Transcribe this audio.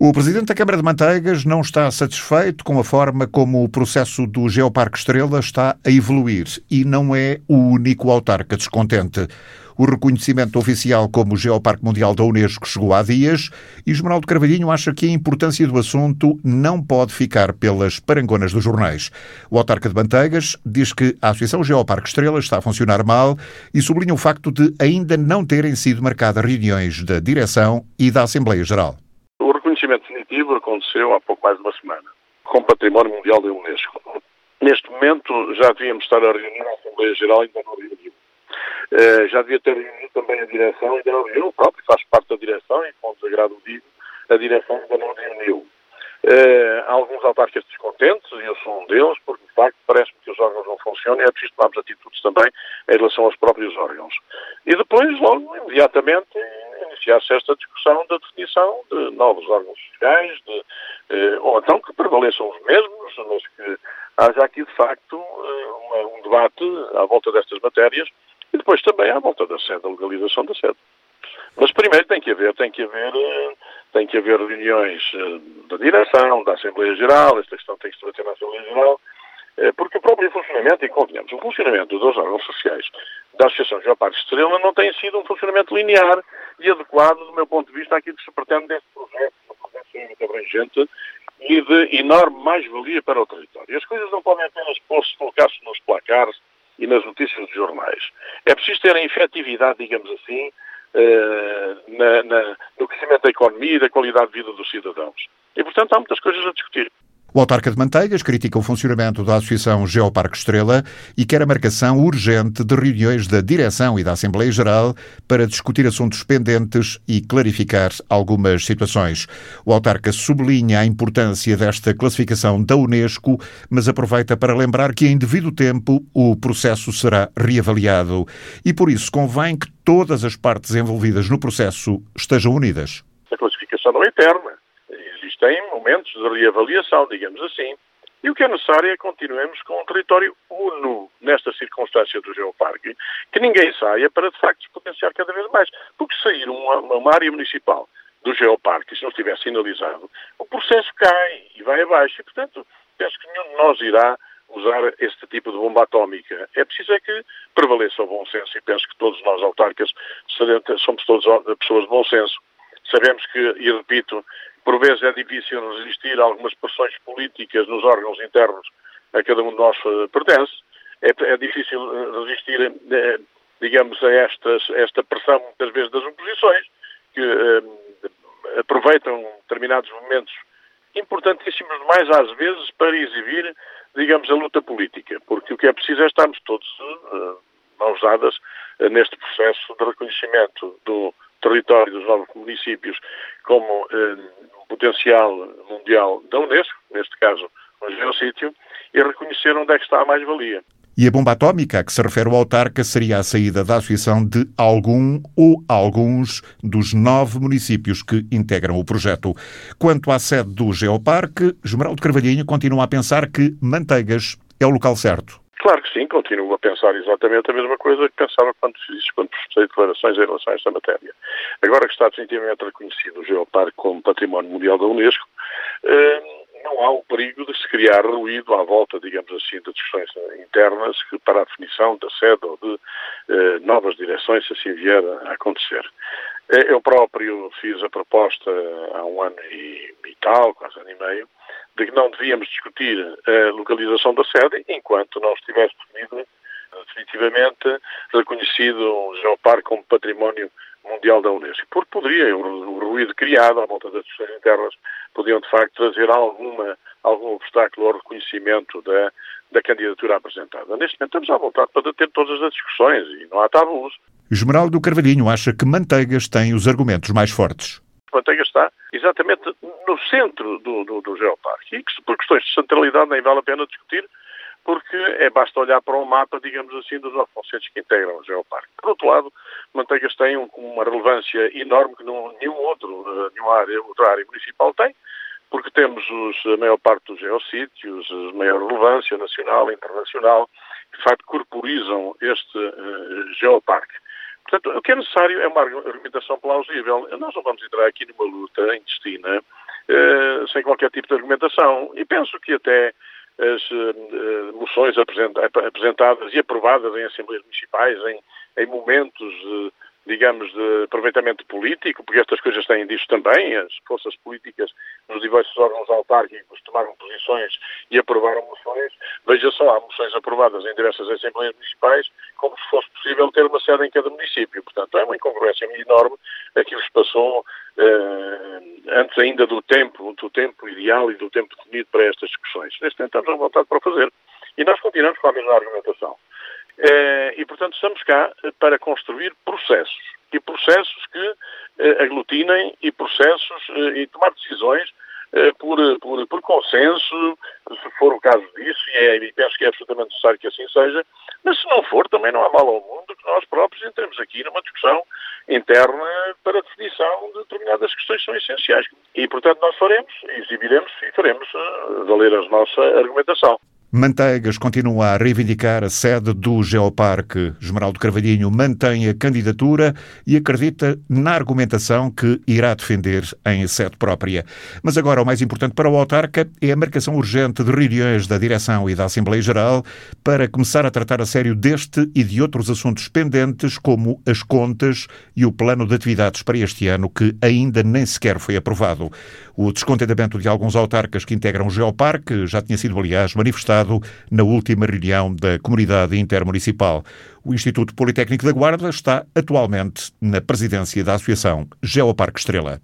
O Presidente da Câmara de Manteigas não está satisfeito com a forma como o processo do Geoparque Estrela está a evoluir e não é o único autarca descontente. O reconhecimento oficial como Geoparque Mundial da Unesco chegou há dias e Esmeraldo Carvalhinho acha que a importância do assunto não pode ficar pelas parangonas dos jornais. O autarca de Manteigas diz que a Associação Geoparque Estrela está a funcionar mal e sublinha o facto de ainda não terem sido marcadas reuniões da direção e da Assembleia Geral aconteceu há pouco mais de uma semana, com Património Mundial da Unesco. Neste momento já devíamos estar a reunir a Assembleia Geral, ainda não reuniu. Uh, já devia ter reunido também a direção, ainda não reuniu, o próprio faz parte da direção e com desagrado digo, a direção ainda não reuniu. Uh, há alguns autarcas descontentes, e eu sou um deles, porque de facto parece-me que os órgãos não funcionam e é preciso tomarmos atitudes também em relação aos próprios órgãos. E depois, logo, imediatamente, iniciar-se esta discussão da definição de novos órgãos fiscais, de, eh, ou então que prevaleçam os mesmos, mas que haja aqui, de facto, eh, uma, um debate à volta destas matérias e depois também à volta da sede, da legalização da sede. Mas primeiro tem que haver, tem que haver, eh, tem que haver reuniões eh, da direção, da Assembleia Geral, esta questão tem que se debater na Assembleia Geral, porque o próprio funcionamento, e convenhamos, o funcionamento dos órgãos sociais da Associação Geoparque Estrela não tem sido um funcionamento linear e adequado, do meu ponto de vista, àquilo que se pretende deste projeto, um projeto muito abrangente e de enorme mais-valia para o território. As coisas não podem apenas pôr-se, colocar-se nos placares e nas notícias dos jornais. É preciso ter a efetividade, digamos assim, eh, na, na, no crescimento da economia e da qualidade de vida dos cidadãos. E, portanto, há muitas coisas a discutir. O autarca de Manteigas critica o funcionamento da Associação Geoparque Estrela e quer a marcação urgente de reuniões da direção e da Assembleia Geral para discutir assuntos pendentes e clarificar algumas situações. O autarca sublinha a importância desta classificação da Unesco, mas aproveita para lembrar que em devido tempo o processo será reavaliado e por isso convém que todas as partes envolvidas no processo estejam unidas. A classificação não é eterna existem momentos de reavaliação, digamos assim. E o que é necessário é que continuemos com um território uno nesta circunstância do geoparque, que ninguém saia para, de facto, potenciar cada vez mais. Porque sair uma, uma área municipal do geoparque, se não estiver sinalizado, o processo cai e vai abaixo. E, portanto, penso que nenhum de nós irá usar este tipo de bomba atómica. É preciso é que prevaleça o bom senso e penso que todos nós, autarcas, somos todos pessoas de bom senso. Sabemos que, e repito, por vezes é difícil resistir a algumas pressões políticas nos órgãos internos a cada um de nós eh, pertence. É, é difícil eh, resistir, eh, digamos, a estas, esta pressão, muitas vezes, das oposições, que aproveitam determinados momentos importantíssimos mais às vezes para exibir, digamos, a luta política, porque o que é preciso é estarmos todos mãos dadas neste processo de reconhecimento do território dos novos municípios como uh, potencial mundial da Unesco, neste caso o geossítio, e reconhecer onde é que está a mais-valia. E a bomba atómica a que se refere o autarca seria a saída da associação de algum ou alguns dos nove municípios que integram o projeto. Quanto à sede do Geoparque, Esmeraldo Carvalhinho continua a pensar que Manteigas é o local certo. Claro que sim, continuo a pensar exatamente a mesma coisa que pensava quando fiz, quando prestei declarações em relação a esta matéria. Agora que está definitivamente reconhecido o Geoparque como Património Mundial da Unesco, eh, não há o perigo de se criar ruído à volta, digamos assim, de discussões internas para a definição da sede ou de eh, novas direções, se assim vier a acontecer. Eh, eu próprio fiz a proposta há um ano e, e tal, quase ano e meio, de que não devíamos discutir a localização da sede enquanto não estivesse definido, definitivamente reconhecido o Geoparque como património mundial da Unesco. Porque poderia, o ruído criado à volta das discussões internas, podiam de facto trazer alguma, algum obstáculo ao reconhecimento da, da candidatura apresentada. Neste momento estamos à vontade para ter todas as discussões e não há tabus. Esmeraldo Carvalhinho acha que Manteigas tem os argumentos mais fortes. Manteigas está exatamente centro do, do, do geoparque e que por questões de centralidade nem vale a pena discutir porque é basta olhar para um mapa, digamos assim, dos nove que integram o geoparque. Por outro lado, Manteigas tem um, uma relevância enorme que não, nenhum outro, eh, nenhuma área, outra área municipal tem, porque temos os, a maior parte dos geossítios, a maior relevância nacional e internacional, que de facto corporizam este uh, geoparque. Portanto, o que é necessário é uma argumentação plausível. Nós não vamos entrar aqui numa luta intestina sem qualquer tipo de argumentação. E penso que até as uh, moções apresentadas e aprovadas em Assembleias Municipais, em, em momentos, digamos, de aproveitamento político, porque estas coisas têm disso também, as forças políticas nos diversos órgãos autárquicos tomaram posições e aprovaram moções. Veja só, há moções aprovadas em diversas Assembleias Municipais, como se fosse possível ter uma sede em cada município. Portanto, é uma incongruência enorme aquilo que se passou ainda do tempo, do tempo ideal e do tempo definido para estas discussões. Neste momento estamos à vontade para fazer. E nós continuamos com a mesma argumentação. Uh, e, portanto, estamos cá para construir processos. E processos que uh, aglutinem e processos e tomar decisões por, por, por, consenso, se for o caso disso, e, é, e, penso que é absolutamente necessário que assim seja, mas se não for, também não há mal ao mundo que nós próprios entremos aqui numa discussão interna para definição de determinadas questões que são essenciais. E, portanto, nós faremos, exibiremos e faremos uh, valer a nossa argumentação. Manteigas continua a reivindicar a sede do Geoparque. Esmeraldo Carvalhinho mantém a candidatura e acredita na argumentação que irá defender em sede própria. Mas agora o mais importante para o autarca é a marcação urgente de reuniões da direção e da Assembleia Geral para começar a tratar a sério deste e de outros assuntos pendentes, como as contas e o plano de atividades para este ano, que ainda nem sequer foi aprovado. O descontentamento de alguns autarcas que integram o Geoparque já tinha sido, aliás, manifestado na última reunião da Comunidade Intermunicipal. O Instituto Politécnico da Guarda está atualmente na presidência da Associação Geoparque Estrela.